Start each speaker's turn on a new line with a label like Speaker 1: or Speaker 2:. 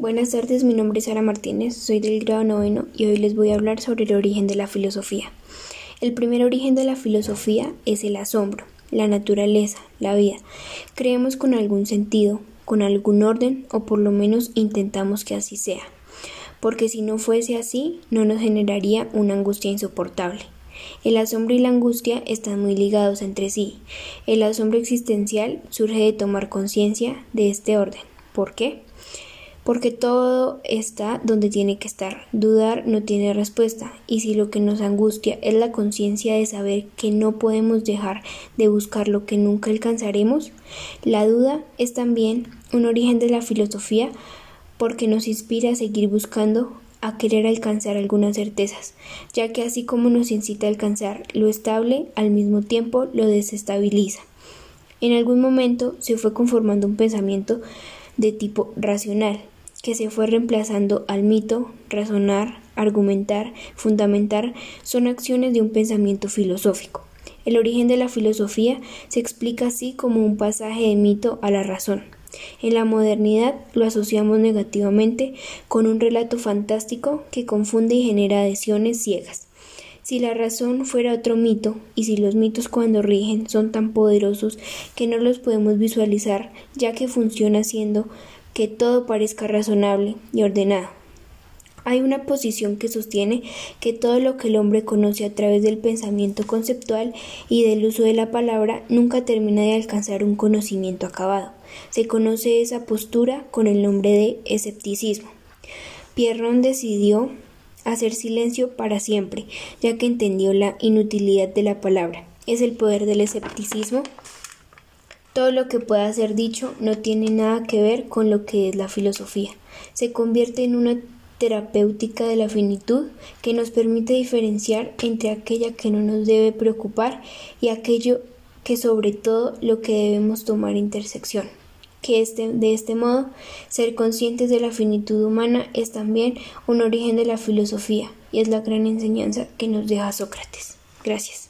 Speaker 1: Buenas tardes, mi nombre es Sara Martínez, soy del grado noveno y hoy les voy a hablar sobre el origen de la filosofía. El primer origen de la filosofía es el asombro, la naturaleza, la vida. Creemos con algún sentido, con algún orden o por lo menos intentamos que así sea, porque si no fuese así no nos generaría una angustia insoportable. El asombro y la angustia están muy ligados entre sí. El asombro existencial surge de tomar conciencia de este orden. ¿Por qué? Porque todo está donde tiene que estar. Dudar no tiene respuesta, y si lo que nos angustia es la conciencia de saber que no podemos dejar de buscar lo que nunca alcanzaremos, la duda es también un origen de la filosofía porque nos inspira a seguir buscando a querer alcanzar algunas certezas, ya que así como nos incita a alcanzar lo estable, al mismo tiempo lo desestabiliza. En algún momento se fue conformando un pensamiento de tipo racional, que se fue reemplazando al mito, razonar, argumentar, fundamentar, son acciones de un pensamiento filosófico. El origen de la filosofía se explica así como un pasaje de mito a la razón. En la modernidad lo asociamos negativamente con un relato fantástico que confunde y genera adhesiones ciegas. Si la razón fuera otro mito, y si los mitos cuando rigen son tan poderosos que no los podemos visualizar, ya que funciona siendo que todo parezca razonable y ordenado. Hay una posición que sostiene que todo lo que el hombre conoce a través del pensamiento conceptual y del uso de la palabra nunca termina de alcanzar un conocimiento acabado. Se conoce esa postura con el nombre de escepticismo. Pierron decidió hacer silencio para siempre, ya que entendió la inutilidad de la palabra. Es el poder del escepticismo todo lo que pueda ser dicho no tiene nada que ver con lo que es la filosofía. Se convierte en una terapéutica de la finitud que nos permite diferenciar entre aquella que no nos debe preocupar y aquello que sobre todo lo que debemos tomar intersección. Que este, de este modo, ser conscientes de la finitud humana es también un origen de la filosofía y es la gran enseñanza que nos deja Sócrates. Gracias.